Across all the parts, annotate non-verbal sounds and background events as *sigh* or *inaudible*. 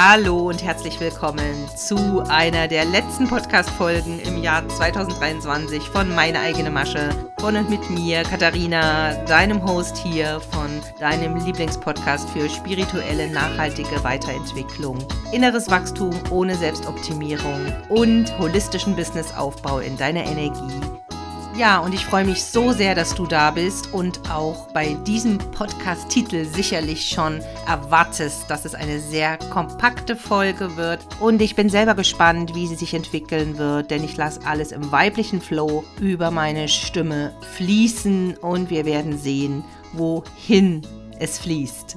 Hallo und herzlich willkommen zu einer der letzten Podcast-Folgen im Jahr 2023 von Meine eigene Masche. Von und mit mir, Katharina, deinem Host hier von deinem Lieblingspodcast für spirituelle, nachhaltige Weiterentwicklung, inneres Wachstum ohne Selbstoptimierung und holistischen Businessaufbau in deiner Energie ja, und ich freue mich so sehr, dass du da bist und auch bei diesem Podcast-Titel sicherlich schon erwartest, dass es eine sehr kompakte Folge wird. Und ich bin selber gespannt, wie sie sich entwickeln wird, denn ich lasse alles im weiblichen Flow über meine Stimme fließen und wir werden sehen, wohin es fließt.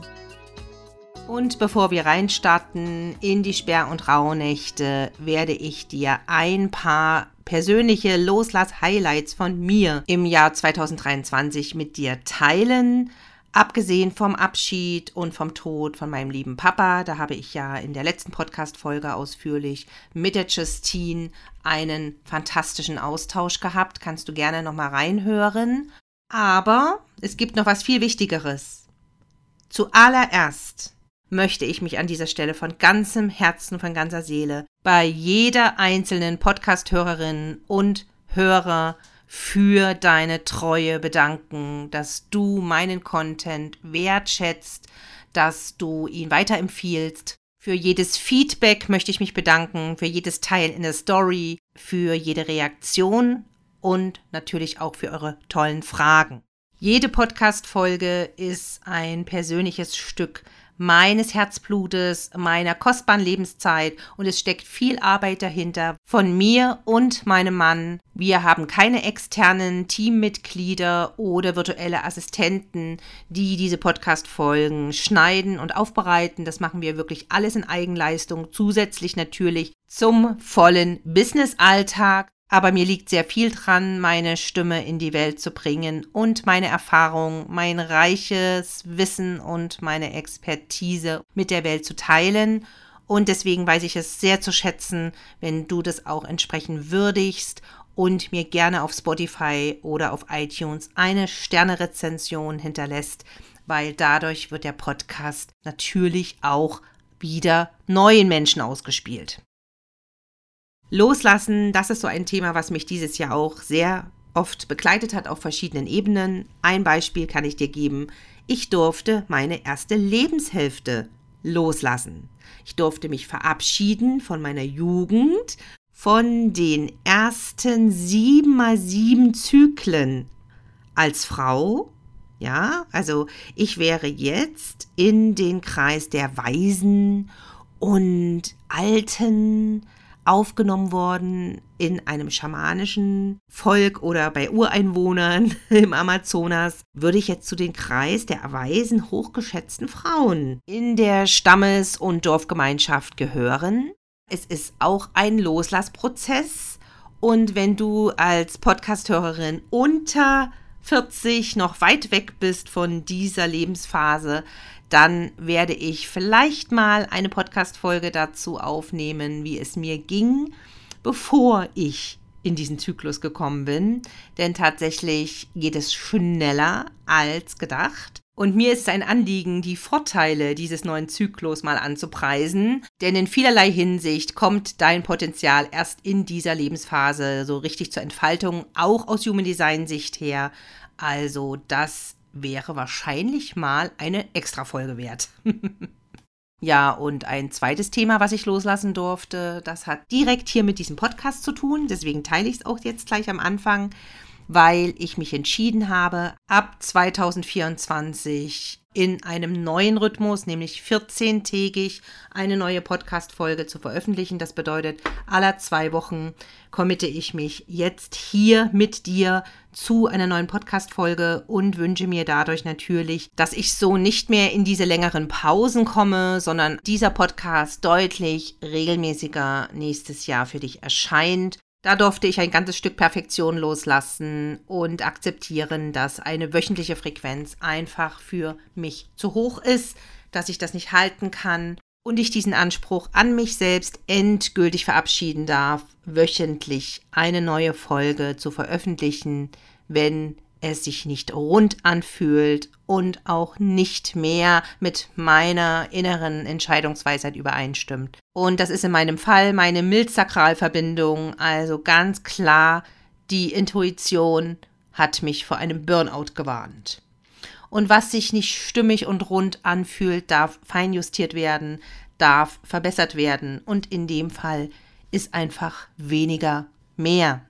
Und bevor wir reinstarten in die Sperr- und Rauhnächte, werde ich dir ein paar persönliche Loslass-Highlights von mir im Jahr 2023 mit dir teilen. Abgesehen vom Abschied und vom Tod von meinem lieben Papa, da habe ich ja in der letzten Podcast-Folge ausführlich mit der Justine einen fantastischen Austausch gehabt. Kannst du gerne nochmal reinhören. Aber es gibt noch was viel Wichtigeres. Zuallererst möchte ich mich an dieser Stelle von ganzem Herzen, von ganzer Seele bei jeder einzelnen Podcast-Hörerin und Hörer für deine Treue bedanken, dass du meinen Content wertschätzt, dass du ihn weiterempfiehlst. Für jedes Feedback möchte ich mich bedanken, für jedes Teil in der Story, für jede Reaktion und natürlich auch für eure tollen Fragen. Jede Podcast-Folge ist ein persönliches Stück meines Herzblutes, meiner kostbaren Lebenszeit und es steckt viel Arbeit dahinter von mir und meinem Mann. Wir haben keine externen Teammitglieder oder virtuelle Assistenten, die diese Podcast-Folgen schneiden und aufbereiten. Das machen wir wirklich alles in Eigenleistung, zusätzlich natürlich zum vollen Business-Alltag. Aber mir liegt sehr viel dran, meine Stimme in die Welt zu bringen und meine Erfahrung, mein reiches Wissen und meine Expertise mit der Welt zu teilen. Und deswegen weiß ich es sehr zu schätzen, wenn du das auch entsprechend würdigst und mir gerne auf Spotify oder auf iTunes eine Sternerezension hinterlässt, weil dadurch wird der Podcast natürlich auch wieder neuen Menschen ausgespielt. Loslassen, das ist so ein Thema, was mich dieses Jahr auch sehr oft begleitet hat auf verschiedenen Ebenen. Ein Beispiel kann ich dir geben. Ich durfte meine erste Lebenshälfte loslassen. Ich durfte mich verabschieden von meiner Jugend, von den ersten sieben mal sieben Zyklen als Frau. Ja, also ich wäre jetzt in den Kreis der Weisen und Alten, aufgenommen worden in einem schamanischen Volk oder bei Ureinwohnern *laughs* im Amazonas, würde ich jetzt zu den Kreis der erweisen hochgeschätzten Frauen in der Stammes- und Dorfgemeinschaft gehören. Es ist auch ein Loslassprozess. Und wenn du als Podcasthörerin unter 40 noch weit weg bist von dieser Lebensphase, dann werde ich vielleicht mal eine Podcast-Folge dazu aufnehmen, wie es mir ging, bevor ich in diesen Zyklus gekommen bin. Denn tatsächlich geht es schneller als gedacht. Und mir ist es ein Anliegen, die Vorteile dieses neuen Zyklus mal anzupreisen, denn in vielerlei Hinsicht kommt dein Potenzial erst in dieser Lebensphase so richtig zur Entfaltung, auch aus Human Design Sicht her. Also das wäre wahrscheinlich mal eine Extra-Folge wert. *laughs* ja, und ein zweites Thema, was ich loslassen durfte, das hat direkt hier mit diesem Podcast zu tun. Deswegen teile ich es auch jetzt gleich am Anfang, weil ich mich entschieden habe, ab 2024 in einem neuen Rhythmus, nämlich 14-tägig, eine neue Podcast-Folge zu veröffentlichen. Das bedeutet, aller zwei Wochen committe ich mich jetzt hier mit dir zu einer neuen Podcast-Folge und wünsche mir dadurch natürlich, dass ich so nicht mehr in diese längeren Pausen komme, sondern dieser Podcast deutlich regelmäßiger nächstes Jahr für dich erscheint. Da durfte ich ein ganzes Stück Perfektion loslassen und akzeptieren, dass eine wöchentliche Frequenz einfach für mich zu hoch ist, dass ich das nicht halten kann und ich diesen Anspruch an mich selbst endgültig verabschieden darf, wöchentlich eine neue Folge zu veröffentlichen, wenn es sich nicht rund anfühlt und auch nicht mehr mit meiner inneren Entscheidungsweisheit übereinstimmt. Und das ist in meinem Fall meine Milzsakralverbindung, also ganz klar, die Intuition hat mich vor einem Burnout gewarnt. Und was sich nicht stimmig und rund anfühlt, darf feinjustiert werden, darf verbessert werden. Und in dem Fall ist einfach weniger mehr.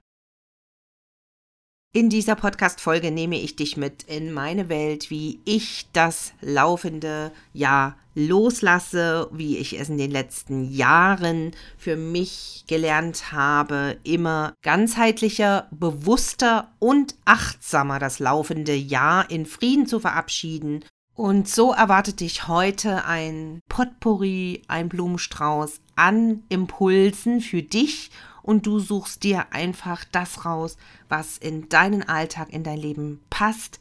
In dieser Podcast-Folge nehme ich dich mit in meine Welt, wie ich das laufende Jahr loslasse, wie ich es in den letzten Jahren für mich gelernt habe, immer ganzheitlicher, bewusster und achtsamer das laufende Jahr in Frieden zu verabschieden. Und so erwartet dich heute ein Potpourri, ein Blumenstrauß an Impulsen für dich und du suchst dir einfach das raus, was in deinen Alltag, in dein Leben passt,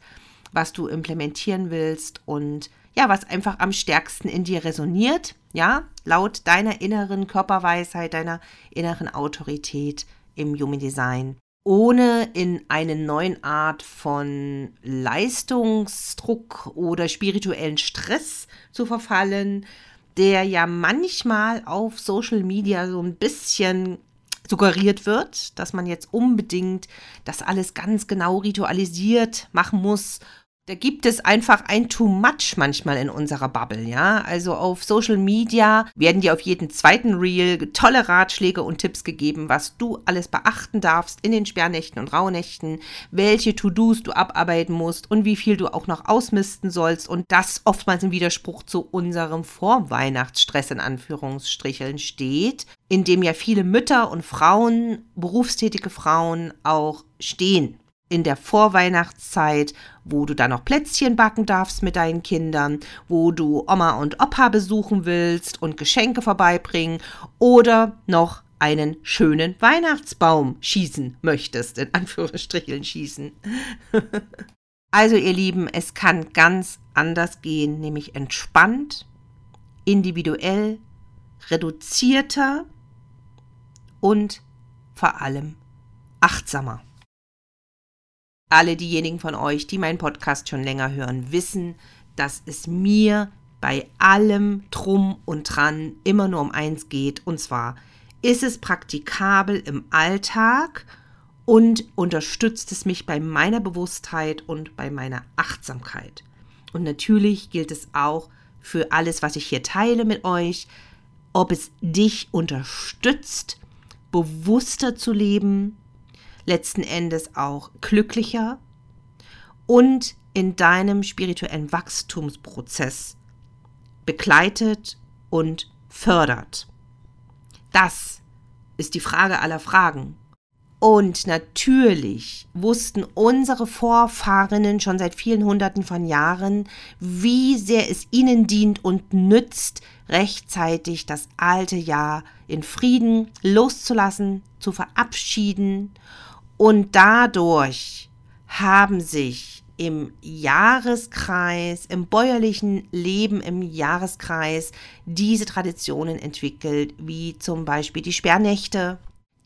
was du implementieren willst und ja, was einfach am stärksten in dir resoniert, ja, laut deiner inneren Körperweisheit, deiner inneren Autorität im Human Design, ohne in eine neue Art von Leistungsdruck oder spirituellen Stress zu verfallen, der ja manchmal auf Social Media so ein bisschen suggeriert wird, dass man jetzt unbedingt das alles ganz genau ritualisiert machen muss da gibt es einfach ein Too Much manchmal in unserer Bubble, ja. Also auf Social Media werden dir auf jeden zweiten Reel tolle Ratschläge und Tipps gegeben, was du alles beachten darfst in den Sperrnächten und Rauhnächten, welche To-Dos du abarbeiten musst und wie viel du auch noch ausmisten sollst und das oftmals im Widerspruch zu unserem Vorweihnachtsstress in Anführungsstricheln steht, in dem ja viele Mütter und Frauen, berufstätige Frauen auch stehen in der Vorweihnachtszeit, wo du dann noch Plätzchen backen darfst mit deinen Kindern, wo du Oma und Opa besuchen willst und Geschenke vorbeibringen oder noch einen schönen Weihnachtsbaum schießen möchtest, in Anführungsstrichen schießen. *laughs* also ihr Lieben, es kann ganz anders gehen, nämlich entspannt, individuell, reduzierter und vor allem achtsamer. Alle diejenigen von euch, die meinen Podcast schon länger hören, wissen, dass es mir bei allem Drum und Dran immer nur um eins geht. Und zwar, ist es praktikabel im Alltag und unterstützt es mich bei meiner Bewusstheit und bei meiner Achtsamkeit. Und natürlich gilt es auch für alles, was ich hier teile mit euch, ob es dich unterstützt, bewusster zu leben, letzten Endes auch glücklicher und in deinem spirituellen Wachstumsprozess begleitet und fördert. Das ist die Frage aller Fragen. Und natürlich wussten unsere Vorfahrinnen schon seit vielen Hunderten von Jahren, wie sehr es ihnen dient und nützt, rechtzeitig das alte Jahr in Frieden loszulassen, zu verabschieden und dadurch haben sich im Jahreskreis, im bäuerlichen Leben im Jahreskreis diese Traditionen entwickelt, wie zum Beispiel die Sperrnächte,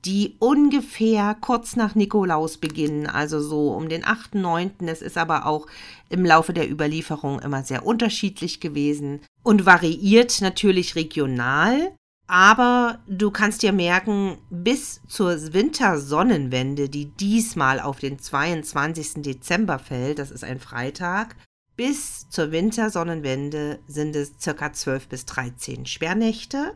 die ungefähr kurz nach Nikolaus beginnen, also so um den 8., 9. Es ist aber auch im Laufe der Überlieferung immer sehr unterschiedlich gewesen und variiert natürlich regional. Aber du kannst dir merken, bis zur Wintersonnenwende, die diesmal auf den 22. Dezember fällt, das ist ein Freitag, bis zur Wintersonnenwende sind es circa 12 bis 13 Sperrnächte.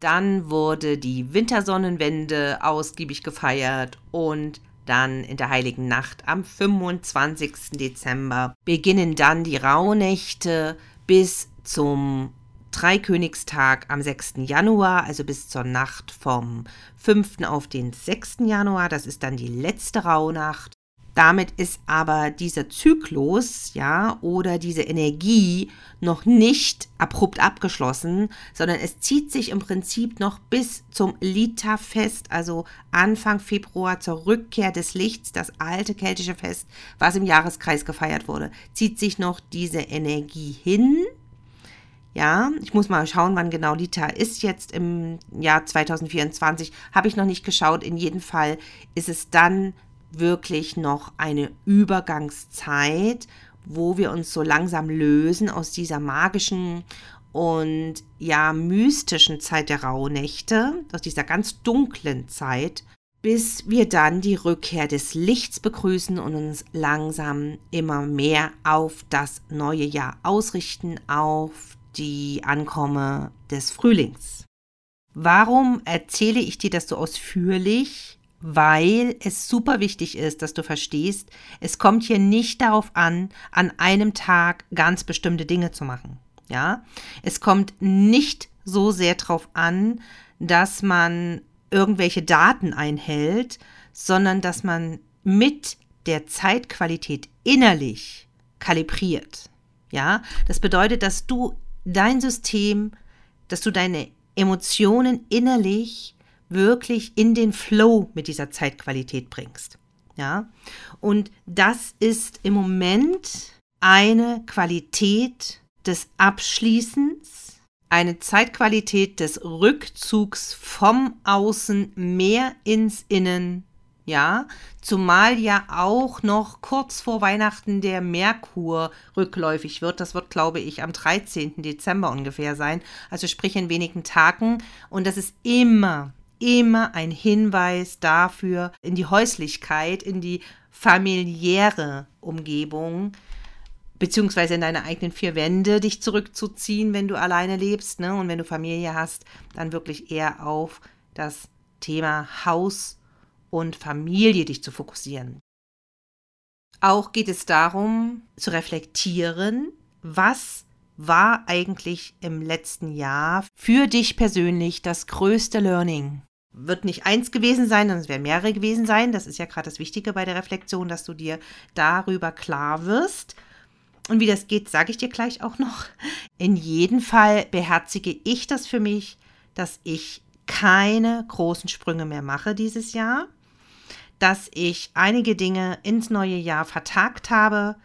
Dann wurde die Wintersonnenwende ausgiebig gefeiert und dann in der heiligen Nacht am 25. Dezember beginnen dann die Rauhnächte bis zum Dreikönigstag am 6. Januar, also bis zur Nacht vom 5. auf den 6. Januar. Das ist dann die letzte Rauhnacht. Damit ist aber dieser Zyklus, ja, oder diese Energie noch nicht abrupt abgeschlossen, sondern es zieht sich im Prinzip noch bis zum Lita-Fest, also Anfang Februar zur Rückkehr des Lichts, das alte keltische Fest, was im Jahreskreis gefeiert wurde, zieht sich noch diese Energie hin ja, ich muss mal schauen, wann genau Lita ist jetzt im Jahr 2024. Habe ich noch nicht geschaut. In jedem Fall ist es dann wirklich noch eine Übergangszeit, wo wir uns so langsam lösen aus dieser magischen und ja mystischen Zeit der Rauhnächte, aus dieser ganz dunklen Zeit, bis wir dann die Rückkehr des Lichts begrüßen und uns langsam immer mehr auf das neue Jahr ausrichten, auf die Ankomme des Frühlings. Warum erzähle ich dir das so ausführlich? weil es super wichtig ist, dass du verstehst, es kommt hier nicht darauf an, an einem Tag ganz bestimmte Dinge zu machen. Ja, es kommt nicht so sehr darauf an, dass man irgendwelche Daten einhält, sondern dass man mit der Zeitqualität innerlich kalibriert. Ja, das bedeutet, dass du dein System, dass du deine Emotionen innerlich wirklich in den Flow mit dieser Zeitqualität bringst. Ja? Und das ist im Moment eine Qualität des Abschließens, eine Zeitqualität des Rückzugs vom Außen mehr ins Innen, ja, zumal ja auch noch kurz vor Weihnachten der Merkur rückläufig wird. Das wird, glaube ich, am 13. Dezember ungefähr sein, also sprich in wenigen Tagen. Und das ist immer immer ein Hinweis dafür, in die Häuslichkeit, in die familiäre Umgebung, beziehungsweise in deine eigenen vier Wände dich zurückzuziehen, wenn du alleine lebst. Ne? Und wenn du Familie hast, dann wirklich eher auf das Thema Haus und Familie dich zu fokussieren. Auch geht es darum, zu reflektieren, was war eigentlich im letzten Jahr für dich persönlich das größte Learning? wird nicht eins gewesen sein, sondern es werden mehrere gewesen sein. Das ist ja gerade das Wichtige bei der Reflexion, dass du dir darüber klar wirst. Und wie das geht, sage ich dir gleich auch noch. In jedem Fall beherzige ich das für mich, dass ich keine großen Sprünge mehr mache dieses Jahr, dass ich einige Dinge ins neue Jahr vertagt habe,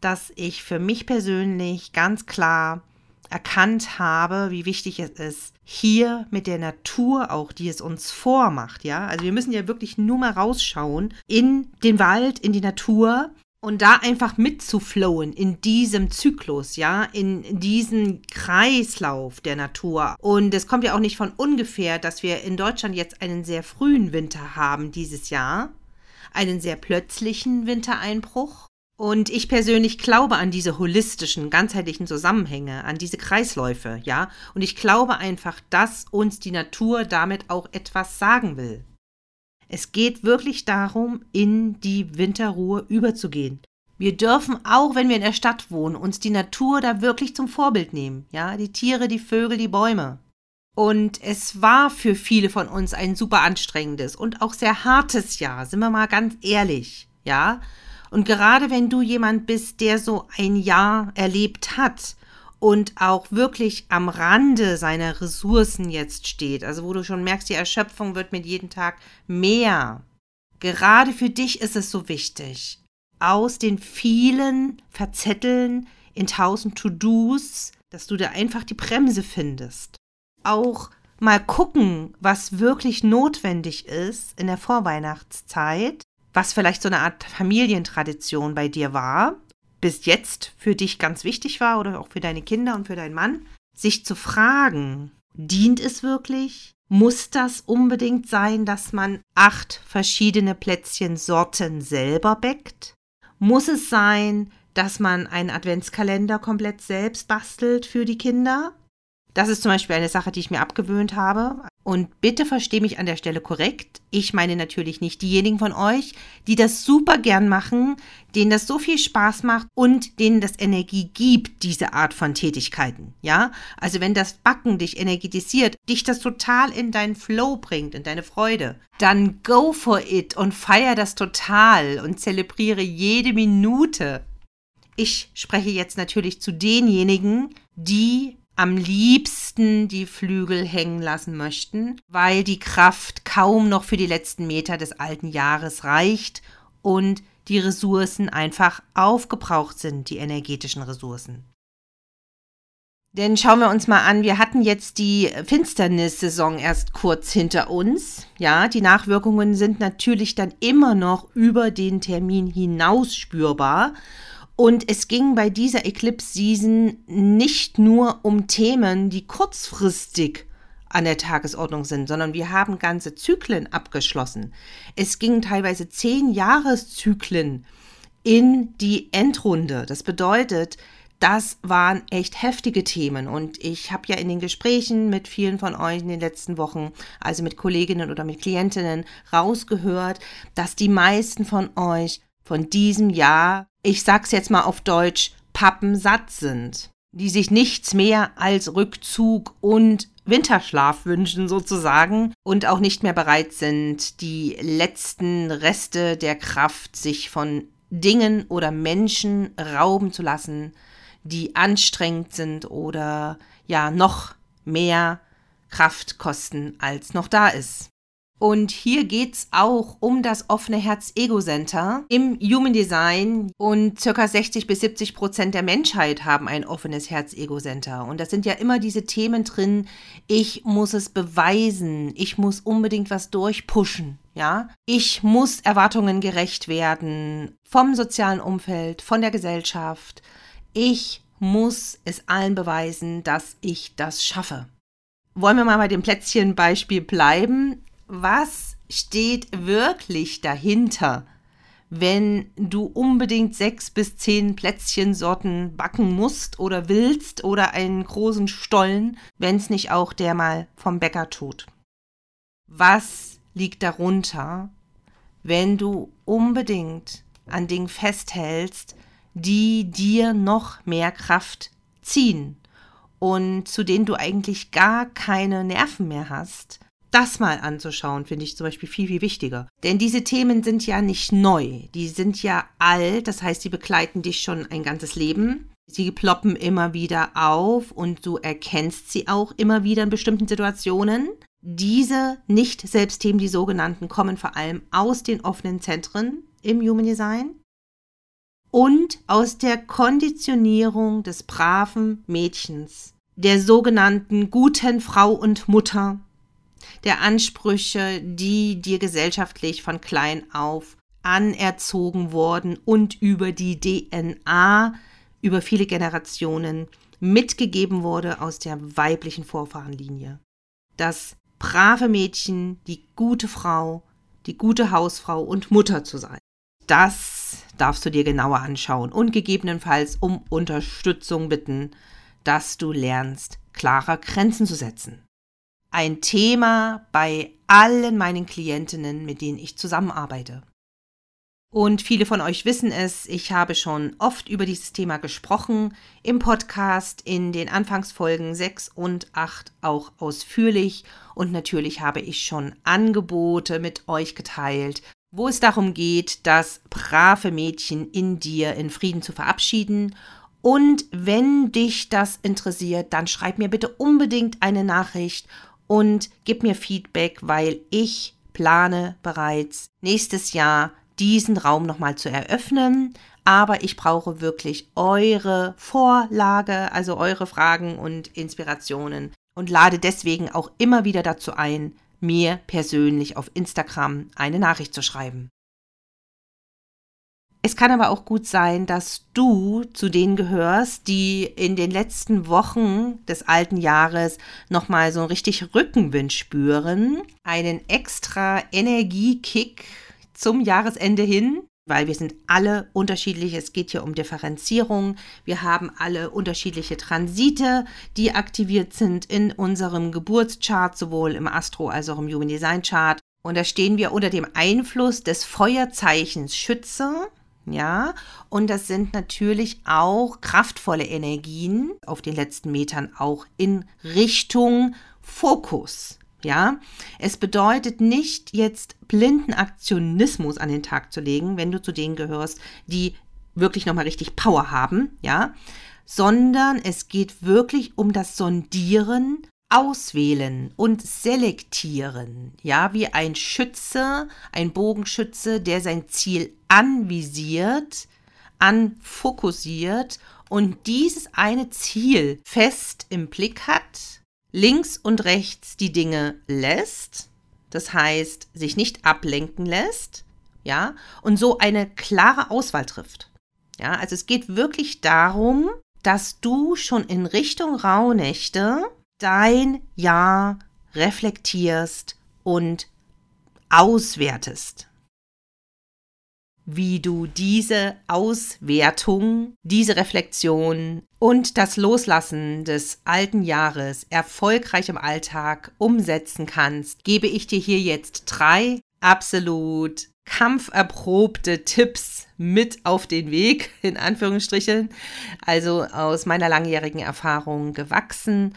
dass ich für mich persönlich ganz klar erkannt habe, wie wichtig es ist, hier mit der Natur auch, die es uns vormacht, ja. Also wir müssen ja wirklich nur mal rausschauen in den Wald, in die Natur und da einfach mitzuflowen in diesem Zyklus, ja, in diesem Kreislauf der Natur. Und es kommt ja auch nicht von ungefähr, dass wir in Deutschland jetzt einen sehr frühen Winter haben dieses Jahr, einen sehr plötzlichen Wintereinbruch und ich persönlich glaube an diese holistischen, ganzheitlichen Zusammenhänge, an diese Kreisläufe, ja. Und ich glaube einfach, dass uns die Natur damit auch etwas sagen will. Es geht wirklich darum, in die Winterruhe überzugehen. Wir dürfen auch, wenn wir in der Stadt wohnen, uns die Natur da wirklich zum Vorbild nehmen, ja. Die Tiere, die Vögel, die Bäume. Und es war für viele von uns ein super anstrengendes und auch sehr hartes Jahr, sind wir mal ganz ehrlich, ja. Und gerade wenn du jemand bist, der so ein Jahr erlebt hat und auch wirklich am Rande seiner Ressourcen jetzt steht, also wo du schon merkst, die Erschöpfung wird mit jedem Tag mehr. Gerade für dich ist es so wichtig, aus den vielen Verzetteln in tausend To-Dos, dass du da einfach die Bremse findest. Auch mal gucken, was wirklich notwendig ist in der Vorweihnachtszeit was vielleicht so eine Art Familientradition bei dir war, bis jetzt für dich ganz wichtig war oder auch für deine Kinder und für deinen Mann, sich zu fragen, dient es wirklich? Muss das unbedingt sein, dass man acht verschiedene Plätzchensorten selber bäckt? Muss es sein, dass man einen Adventskalender komplett selbst bastelt für die Kinder? Das ist zum Beispiel eine Sache, die ich mir abgewöhnt habe. Und bitte verstehe mich an der Stelle korrekt. Ich meine natürlich nicht diejenigen von euch, die das super gern machen, denen das so viel Spaß macht und denen das Energie gibt, diese Art von Tätigkeiten. Ja? Also wenn das Backen dich energetisiert, dich das total in deinen Flow bringt, in deine Freude, dann go for it und feier das total und zelebriere jede Minute. Ich spreche jetzt natürlich zu denjenigen, die am liebsten die Flügel hängen lassen möchten, weil die Kraft kaum noch für die letzten Meter des alten Jahres reicht und die Ressourcen einfach aufgebraucht sind, die energetischen Ressourcen. Denn schauen wir uns mal an, wir hatten jetzt die Finsternissaison erst kurz hinter uns. Ja, die Nachwirkungen sind natürlich dann immer noch über den Termin hinaus spürbar. Und es ging bei dieser Eclipse Season nicht nur um Themen, die kurzfristig an der Tagesordnung sind, sondern wir haben ganze Zyklen abgeschlossen. Es gingen teilweise zehn Jahreszyklen in die Endrunde. Das bedeutet, das waren echt heftige Themen und ich habe ja in den Gesprächen mit vielen von euch in den letzten Wochen, also mit Kolleginnen oder mit Klientinnen, rausgehört, dass die meisten von euch von diesem Jahr, ich sag's jetzt mal auf Deutsch, pappensatt sind, die sich nichts mehr als Rückzug und Winterschlaf wünschen sozusagen und auch nicht mehr bereit sind, die letzten Reste der Kraft sich von Dingen oder Menschen rauben zu lassen, die anstrengend sind oder ja noch mehr Kraft kosten, als noch da ist. Und hier geht es auch um das offene Herz-Ego-Center im Human Design. Und circa 60 bis 70 Prozent der Menschheit haben ein offenes Herz-Ego-Center. Und das sind ja immer diese Themen drin, ich muss es beweisen, ich muss unbedingt was durchpushen. Ja, ich muss Erwartungen gerecht werden vom sozialen Umfeld, von der Gesellschaft, ich muss es allen beweisen, dass ich das schaffe. Wollen wir mal bei dem Plätzchenbeispiel bleiben? Was steht wirklich dahinter, wenn du unbedingt sechs bis zehn Plätzchensorten backen musst oder willst oder einen großen Stollen, wenn es nicht auch der mal vom Bäcker tut? Was liegt darunter, wenn du unbedingt an Dingen festhältst, die dir noch mehr Kraft ziehen und zu denen du eigentlich gar keine Nerven mehr hast, das mal anzuschauen, finde ich zum Beispiel viel, viel wichtiger. Denn diese Themen sind ja nicht neu, die sind ja alt, das heißt, sie begleiten dich schon ein ganzes Leben. Sie ploppen immer wieder auf und du erkennst sie auch immer wieder in bestimmten Situationen. Diese Nicht-Selbstthemen, die sogenannten, kommen vor allem aus den offenen Zentren im Human Design und aus der Konditionierung des braven Mädchens, der sogenannten guten Frau und Mutter, der Ansprüche, die dir gesellschaftlich von klein auf anerzogen wurden und über die DNA über viele Generationen mitgegeben wurde aus der weiblichen Vorfahrenlinie. Das brave Mädchen, die gute Frau, die gute Hausfrau und Mutter zu sein. Das darfst du dir genauer anschauen und gegebenenfalls um Unterstützung bitten, dass du lernst, klarer Grenzen zu setzen. Ein Thema bei allen meinen Klientinnen, mit denen ich zusammenarbeite. Und viele von euch wissen es, ich habe schon oft über dieses Thema gesprochen, im Podcast, in den Anfangsfolgen 6 und 8 auch ausführlich. Und natürlich habe ich schon Angebote mit euch geteilt, wo es darum geht, das brave Mädchen in dir in Frieden zu verabschieden. Und wenn dich das interessiert, dann schreib mir bitte unbedingt eine Nachricht und gib mir Feedback, weil ich plane bereits nächstes Jahr diesen Raum nochmal zu eröffnen. Aber ich brauche wirklich eure Vorlage, also eure Fragen und Inspirationen und lade deswegen auch immer wieder dazu ein, mir persönlich auf Instagram eine Nachricht zu schreiben. Es kann aber auch gut sein, dass du zu denen gehörst, die in den letzten Wochen des alten Jahres nochmal so richtig Rückenwind spüren, einen extra Energiekick zum Jahresende hin, weil wir sind alle unterschiedlich. Es geht hier um Differenzierung. Wir haben alle unterschiedliche Transite, die aktiviert sind in unserem Geburtschart, sowohl im Astro- als auch im Human Design Chart. Und da stehen wir unter dem Einfluss des Feuerzeichens Schütze. Ja, und das sind natürlich auch kraftvolle Energien auf den letzten Metern auch in Richtung Fokus. Ja, es bedeutet nicht jetzt blinden Aktionismus an den Tag zu legen, wenn du zu denen gehörst, die wirklich nochmal richtig Power haben, ja, sondern es geht wirklich um das Sondieren, Auswählen und Selektieren, ja, wie ein Schütze, ein Bogenschütze, der sein Ziel anvisiert, anfokussiert und dieses eine Ziel fest im Blick hat, links und rechts die Dinge lässt, das heißt, sich nicht ablenken lässt, ja, und so eine klare Auswahl trifft. Ja, also es geht wirklich darum, dass du schon in Richtung Rauhnächte dein Jahr reflektierst und auswertest. Wie du diese Auswertung, diese Reflexion und das Loslassen des alten Jahres erfolgreich im Alltag umsetzen kannst, gebe ich dir hier jetzt drei absolut kampferprobte Tipps mit auf den Weg, in Anführungsstrichen, also aus meiner langjährigen Erfahrung gewachsen.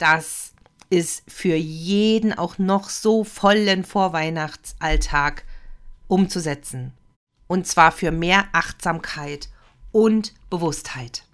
Das ist für jeden auch noch so vollen Vorweihnachtsalltag umzusetzen. Und zwar für mehr Achtsamkeit und Bewusstheit.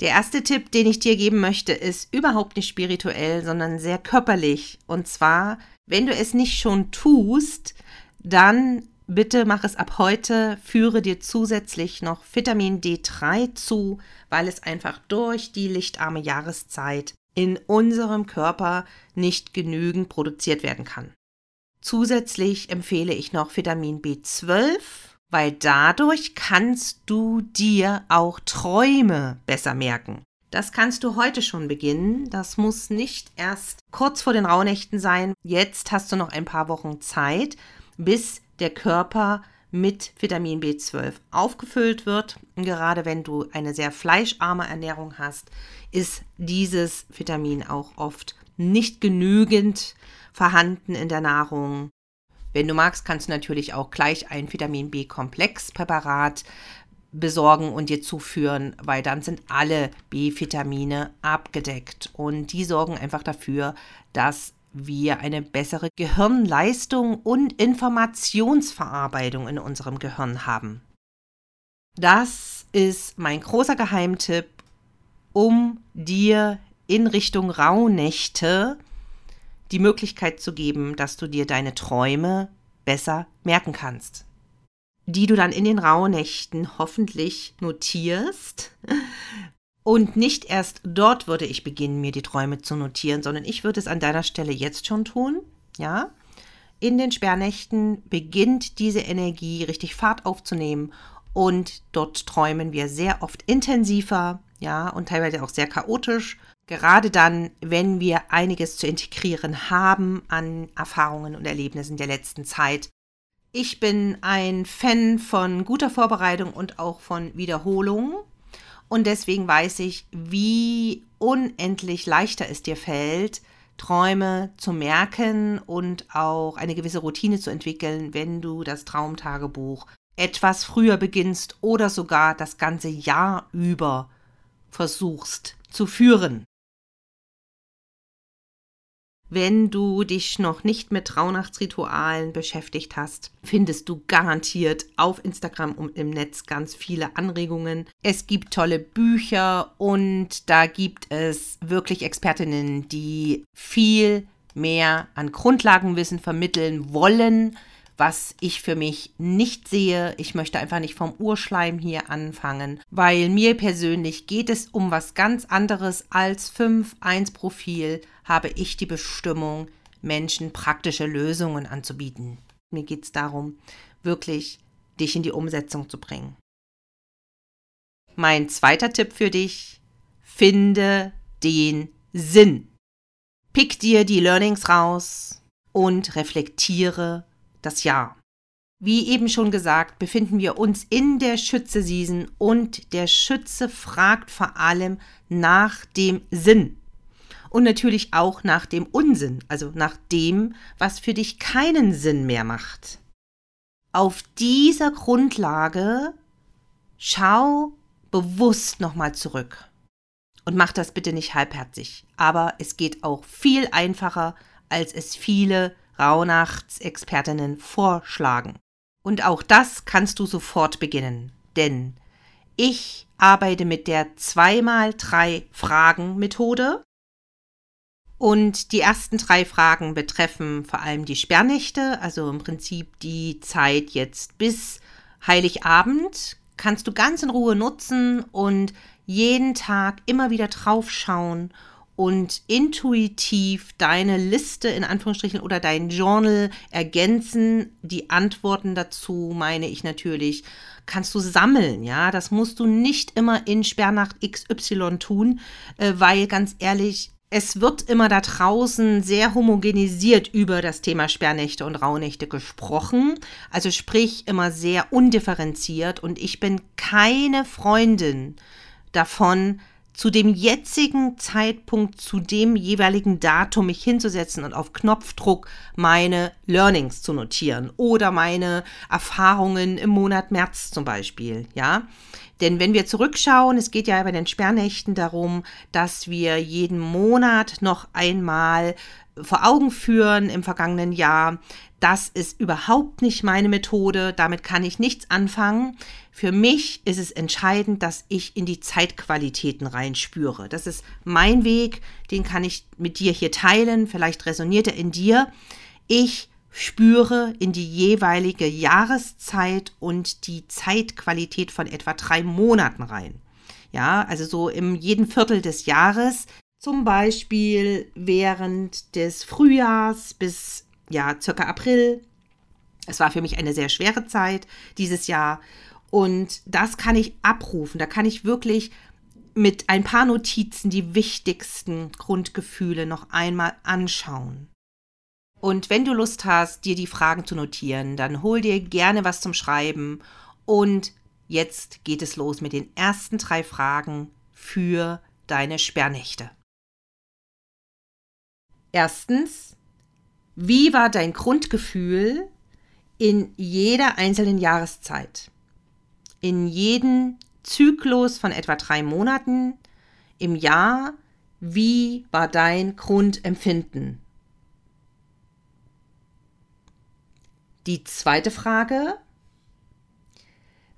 Der erste Tipp, den ich dir geben möchte, ist überhaupt nicht spirituell, sondern sehr körperlich. Und zwar, wenn du es nicht schon tust, dann bitte mach es ab heute, führe dir zusätzlich noch Vitamin D3 zu, weil es einfach durch die lichtarme Jahreszeit in unserem Körper nicht genügend produziert werden kann. Zusätzlich empfehle ich noch Vitamin B12, weil dadurch kannst du dir auch Träume besser merken. Das kannst du heute schon beginnen. Das muss nicht erst kurz vor den Rauhnächten sein. Jetzt hast du noch ein paar Wochen Zeit bis der Körper mit Vitamin B12 aufgefüllt wird. Und gerade wenn du eine sehr fleischarme Ernährung hast, ist dieses Vitamin auch oft nicht genügend vorhanden in der Nahrung. Wenn du magst, kannst du natürlich auch gleich ein Vitamin B-Komplex-Präparat besorgen und dir zuführen, weil dann sind alle B-Vitamine abgedeckt und die sorgen einfach dafür, dass wir eine bessere Gehirnleistung und Informationsverarbeitung in unserem Gehirn haben. Das ist mein großer Geheimtipp, um dir in Richtung Rauhnächte die Möglichkeit zu geben, dass du dir deine Träume besser merken kannst, die du dann in den Rauhnächten hoffentlich notierst und nicht erst dort würde ich beginnen, mir die Träume zu notieren, sondern ich würde es an deiner Stelle jetzt schon tun. Ja, in den Sperrnächten beginnt diese Energie richtig Fahrt aufzunehmen und dort träumen wir sehr oft intensiver, ja, und teilweise auch sehr chaotisch. Gerade dann, wenn wir einiges zu integrieren haben an Erfahrungen und Erlebnissen der letzten Zeit. Ich bin ein Fan von guter Vorbereitung und auch von Wiederholung. Und deswegen weiß ich, wie unendlich leichter es dir fällt, Träume zu merken und auch eine gewisse Routine zu entwickeln, wenn du das Traumtagebuch etwas früher beginnst oder sogar das ganze Jahr über versuchst zu führen. Wenn du dich noch nicht mit Rauhnachtsritualen beschäftigt hast, findest du garantiert auf Instagram und im Netz ganz viele Anregungen. Es gibt tolle Bücher und da gibt es wirklich Expertinnen, die viel mehr an Grundlagenwissen vermitteln wollen, was ich für mich nicht sehe. Ich möchte einfach nicht vom Urschleim hier anfangen, weil mir persönlich geht es um was ganz anderes als 5-1-Profil habe ich die Bestimmung, Menschen praktische Lösungen anzubieten. Mir geht es darum, wirklich dich in die Umsetzung zu bringen. Mein zweiter Tipp für dich, finde den Sinn. Pick dir die Learnings raus und reflektiere das Jahr. Wie eben schon gesagt, befinden wir uns in der Schütze-Season und der Schütze fragt vor allem nach dem Sinn und natürlich auch nach dem Unsinn, also nach dem, was für dich keinen Sinn mehr macht. Auf dieser Grundlage schau bewusst nochmal zurück. Und mach das bitte nicht halbherzig. Aber es geht auch viel einfacher, als es viele Rauhnachtsexpertinnen vorschlagen. Und auch das kannst du sofort beginnen. Denn ich arbeite mit der 2x3 Fragen Methode und die ersten drei Fragen betreffen vor allem die Sperrnächte, also im Prinzip die Zeit jetzt bis Heiligabend, kannst du ganz in Ruhe nutzen und jeden Tag immer wieder draufschauen und intuitiv deine Liste in Anführungsstrichen oder dein Journal ergänzen. Die Antworten dazu meine ich natürlich, kannst du sammeln, ja. Das musst du nicht immer in Sperrnacht XY tun, äh, weil ganz ehrlich, es wird immer da draußen sehr homogenisiert über das Thema Sperrnächte und Rauhnächte gesprochen, also sprich immer sehr undifferenziert und ich bin keine Freundin davon, zu dem jetzigen Zeitpunkt, zu dem jeweiligen Datum mich hinzusetzen und auf Knopfdruck meine Learnings zu notieren oder meine Erfahrungen im Monat März zum Beispiel, ja. Denn wenn wir zurückschauen, es geht ja bei den Sperrnächten darum, dass wir jeden Monat noch einmal vor Augen führen im vergangenen Jahr, das ist überhaupt nicht meine Methode, damit kann ich nichts anfangen. Für mich ist es entscheidend, dass ich in die Zeitqualitäten reinspüre. Das ist mein Weg, den kann ich mit dir hier teilen, vielleicht resoniert er in dir. Ich spüre in die jeweilige Jahreszeit und die Zeitqualität von etwa drei Monaten rein. Ja, also so im jeden Viertel des Jahres, zum Beispiel während des Frühjahrs bis ja circa April. Es war für mich eine sehr schwere Zeit dieses Jahr und das kann ich abrufen. Da kann ich wirklich mit ein paar Notizen die wichtigsten Grundgefühle noch einmal anschauen. Und wenn du Lust hast, dir die Fragen zu notieren, dann hol dir gerne was zum Schreiben. Und jetzt geht es los mit den ersten drei Fragen für deine Sperrnächte. Erstens, wie war dein Grundgefühl in jeder einzelnen Jahreszeit? In jedem Zyklus von etwa drei Monaten im Jahr, wie war dein Grundempfinden? Die zweite Frage,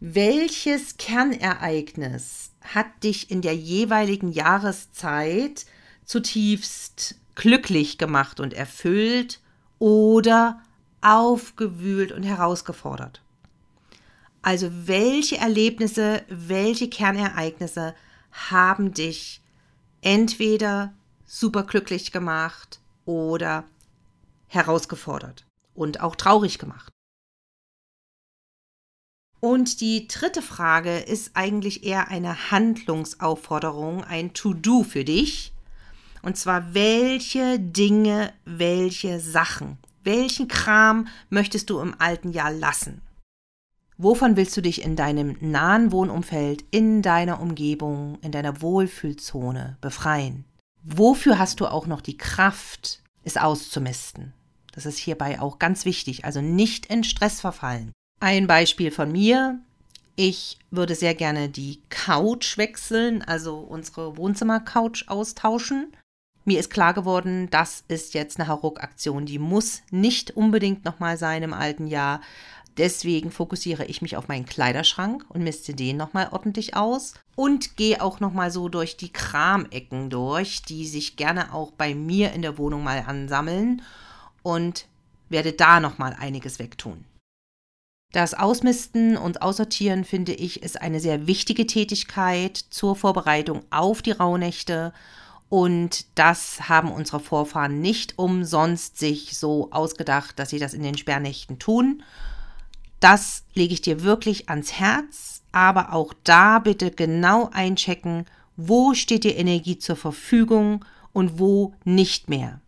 welches Kernereignis hat dich in der jeweiligen Jahreszeit zutiefst glücklich gemacht und erfüllt oder aufgewühlt und herausgefordert? Also welche Erlebnisse, welche Kernereignisse haben dich entweder super glücklich gemacht oder herausgefordert? und auch traurig gemacht. Und die dritte Frage ist eigentlich eher eine Handlungsaufforderung, ein To-Do für dich. Und zwar, welche Dinge, welche Sachen, welchen Kram möchtest du im alten Jahr lassen? Wovon willst du dich in deinem nahen Wohnumfeld, in deiner Umgebung, in deiner Wohlfühlzone befreien? Wofür hast du auch noch die Kraft, es auszumisten? Das ist hierbei auch ganz wichtig. Also nicht in Stress verfallen. Ein Beispiel von mir. Ich würde sehr gerne die Couch wechseln, also unsere Wohnzimmer-Couch austauschen. Mir ist klar geworden, das ist jetzt eine Hauruck-Aktion. Die muss nicht unbedingt nochmal sein im alten Jahr. Deswegen fokussiere ich mich auf meinen Kleiderschrank und misste den nochmal ordentlich aus und gehe auch nochmal so durch die Kramecken durch, die sich gerne auch bei mir in der Wohnung mal ansammeln und werde da nochmal einiges wegtun. Das Ausmisten und Aussortieren, finde ich, ist eine sehr wichtige Tätigkeit zur Vorbereitung auf die Rauhnächte. Und das haben unsere Vorfahren nicht umsonst sich so ausgedacht, dass sie das in den Sperrnächten tun. Das lege ich dir wirklich ans Herz, aber auch da bitte genau einchecken, wo steht die Energie zur Verfügung und wo nicht mehr.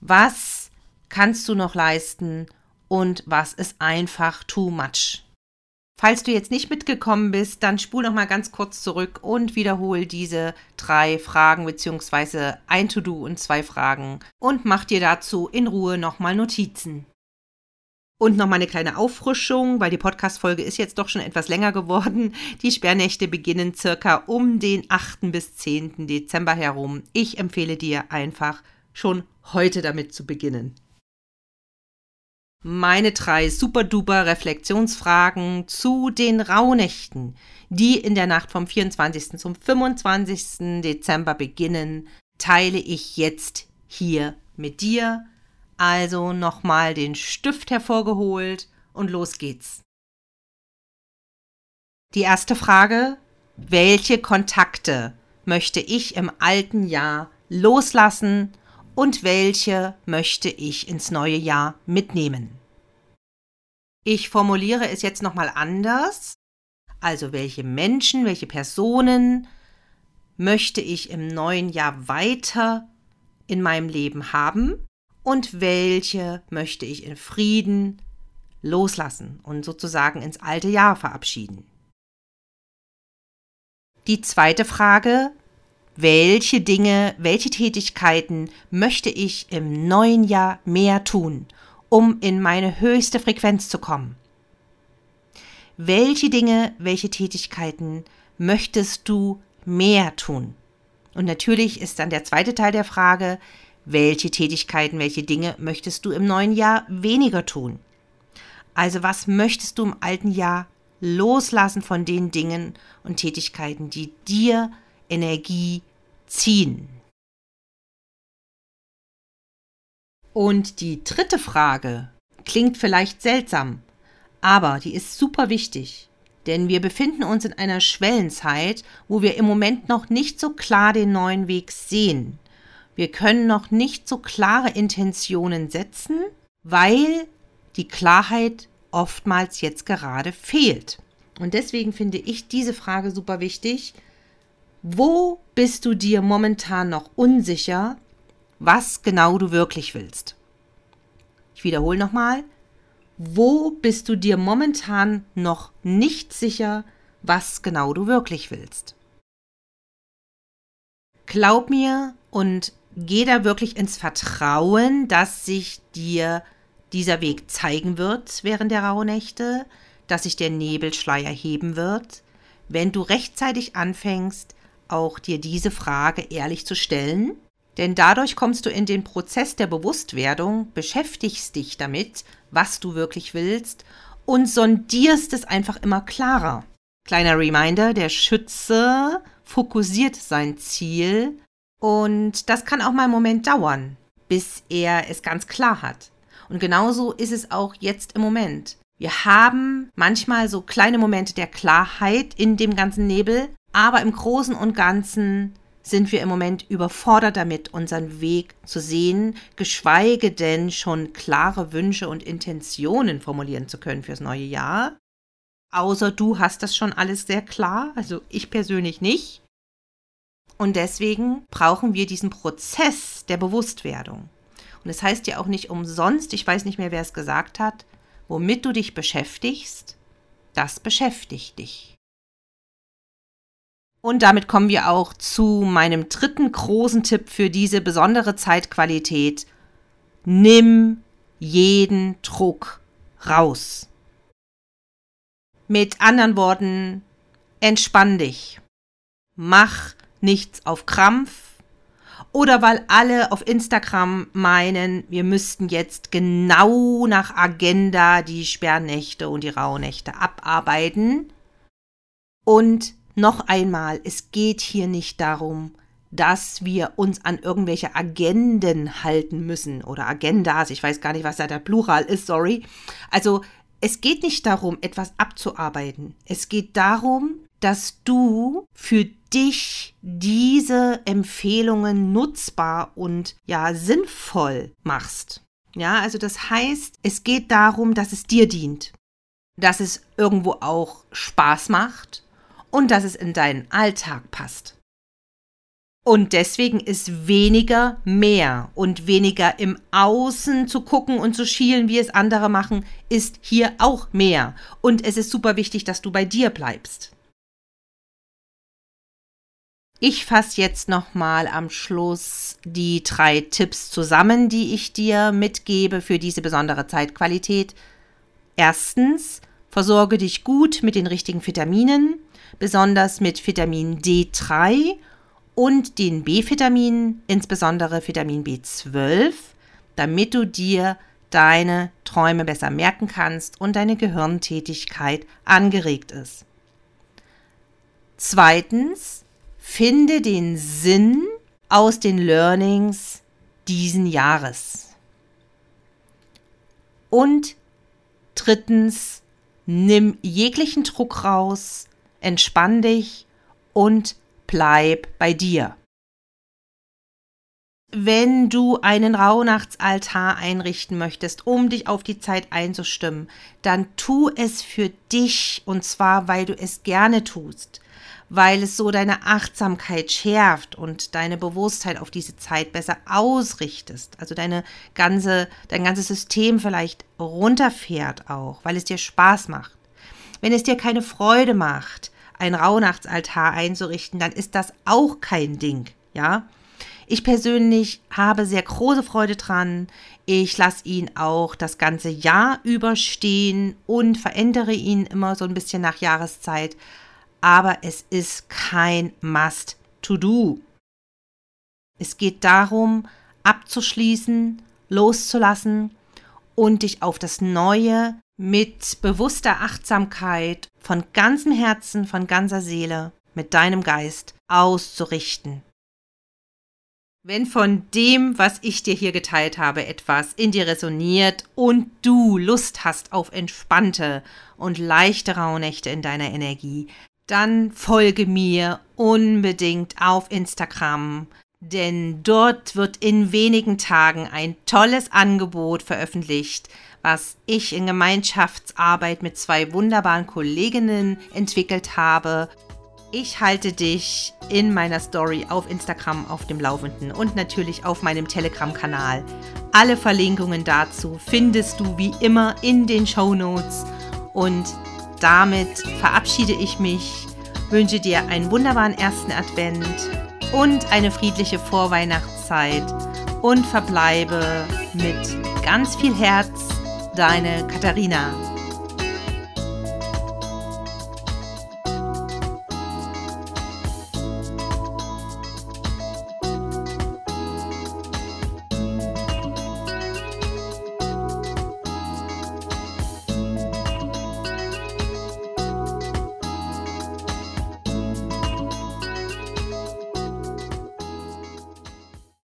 Was kannst du noch leisten und was ist einfach too much. Falls du jetzt nicht mitgekommen bist, dann spul noch mal ganz kurz zurück und wiederhol diese drei Fragen bzw. ein To-Do und zwei Fragen und mach dir dazu in Ruhe nochmal Notizen. Und nochmal eine kleine Auffrischung, weil die Podcast-Folge ist jetzt doch schon etwas länger geworden. Die Sperrnächte beginnen circa um den 8. bis 10. Dezember herum. Ich empfehle dir einfach schon heute damit zu beginnen meine drei super-duper Reflexionsfragen zu den Rauhnächten, die in der Nacht vom 24. zum 25. Dezember beginnen, teile ich jetzt hier mit dir. Also nochmal den Stift hervorgeholt und los geht's. Die erste Frage, welche Kontakte möchte ich im alten Jahr loslassen und welche möchte ich ins neue Jahr mitnehmen? Ich formuliere es jetzt nochmal anders. Also welche Menschen, welche Personen möchte ich im neuen Jahr weiter in meinem Leben haben und welche möchte ich in Frieden loslassen und sozusagen ins alte Jahr verabschieden. Die zweite Frage, welche Dinge, welche Tätigkeiten möchte ich im neuen Jahr mehr tun, um in meine höchste Frequenz zu kommen? Welche Dinge, welche Tätigkeiten möchtest du mehr tun? Und natürlich ist dann der zweite Teil der Frage, welche Tätigkeiten, welche Dinge möchtest du im neuen Jahr weniger tun? Also was möchtest du im alten Jahr loslassen von den Dingen und Tätigkeiten, die dir Energie ziehen? Und die dritte Frage klingt vielleicht seltsam, aber die ist super wichtig. Denn wir befinden uns in einer Schwellenzeit, wo wir im Moment noch nicht so klar den neuen Weg sehen. Wir können noch nicht so klare Intentionen setzen, weil die Klarheit oftmals jetzt gerade fehlt. Und deswegen finde ich diese Frage super wichtig. Wo bist du dir momentan noch unsicher, was genau du wirklich willst? Ich wiederhole nochmal. Wo bist du dir momentan noch nicht sicher, was genau du wirklich willst? Glaub mir und geh da wirklich ins Vertrauen, dass sich dir dieser Weg zeigen wird während der Rauhnächte, dass sich der Nebelschleier heben wird, wenn du rechtzeitig anfängst, auch dir diese Frage ehrlich zu stellen. Denn dadurch kommst du in den Prozess der Bewusstwerdung, beschäftigst dich damit was du wirklich willst und sondierst es einfach immer klarer. Kleiner Reminder, der Schütze fokussiert sein Ziel und das kann auch mal einen Moment dauern, bis er es ganz klar hat. Und genauso ist es auch jetzt im Moment. Wir haben manchmal so kleine Momente der Klarheit in dem ganzen Nebel, aber im Großen und Ganzen sind wir im Moment überfordert damit, unseren Weg zu sehen, geschweige denn schon klare Wünsche und Intentionen formulieren zu können fürs neue Jahr. Außer du hast das schon alles sehr klar, also ich persönlich nicht. Und deswegen brauchen wir diesen Prozess der Bewusstwerdung. Und es das heißt ja auch nicht umsonst, ich weiß nicht mehr, wer es gesagt hat, womit du dich beschäftigst, das beschäftigt dich. Und damit kommen wir auch zu meinem dritten großen Tipp für diese besondere Zeitqualität. Nimm jeden Druck raus. Mit anderen Worten, entspann dich. Mach nichts auf Krampf oder weil alle auf Instagram meinen, wir müssten jetzt genau nach Agenda die Sperrnächte und die Rauhnächte abarbeiten und noch einmal, es geht hier nicht darum, dass wir uns an irgendwelche Agenden halten müssen oder Agendas, ich weiß gar nicht, was da der Plural ist, sorry. Also es geht nicht darum, etwas abzuarbeiten. Es geht darum, dass du für dich diese Empfehlungen nutzbar und ja sinnvoll machst. Ja, also das heißt, es geht darum, dass es dir dient, dass es irgendwo auch Spaß macht und dass es in deinen Alltag passt. Und deswegen ist weniger mehr und weniger im Außen zu gucken und zu schielen, wie es andere machen, ist hier auch mehr. Und es ist super wichtig, dass du bei dir bleibst. Ich fasse jetzt nochmal am Schluss die drei Tipps zusammen, die ich dir mitgebe für diese besondere Zeitqualität. Erstens, versorge dich gut mit den richtigen Vitaminen besonders mit Vitamin D3 und den B-Vitaminen, insbesondere Vitamin B12, damit du dir deine Träume besser merken kannst und deine Gehirntätigkeit angeregt ist. Zweitens, finde den Sinn aus den Learnings diesen Jahres. Und drittens, nimm jeglichen Druck raus, entspann dich und bleib bei dir. Wenn du einen Rauhnachtsaltar einrichten möchtest, um dich auf die Zeit einzustimmen, dann tu es für dich und zwar, weil du es gerne tust, weil es so deine Achtsamkeit schärft und deine Bewusstheit auf diese Zeit besser ausrichtest, also deine ganze, dein ganzes System vielleicht runterfährt auch, weil es dir Spaß macht. Wenn es dir keine Freude macht, ein Rauhnachtsaltar einzurichten, dann ist das auch kein Ding, ja? Ich persönlich habe sehr große Freude dran. Ich lasse ihn auch das ganze Jahr überstehen und verändere ihn immer so ein bisschen nach Jahreszeit. Aber es ist kein Must-to-Do. Es geht darum, abzuschließen, loszulassen und dich auf das Neue mit bewusster Achtsamkeit von ganzem Herzen, von ganzer Seele, mit deinem Geist auszurichten. Wenn von dem, was ich dir hier geteilt habe, etwas in dir resoniert und du Lust hast auf entspannte und leichte Rauhnächte in deiner Energie, dann folge mir unbedingt auf Instagram, denn dort wird in wenigen Tagen ein tolles Angebot veröffentlicht, was ich in Gemeinschaftsarbeit mit zwei wunderbaren Kolleginnen entwickelt habe ich halte dich in meiner Story auf Instagram auf dem Laufenden und natürlich auf meinem Telegram-Kanal. Alle Verlinkungen dazu findest du wie immer in den Show Notes. Und damit verabschiede ich mich, wünsche dir einen wunderbaren ersten Advent und eine friedliche Vorweihnachtszeit und verbleibe mit ganz viel Herz, deine Katharina.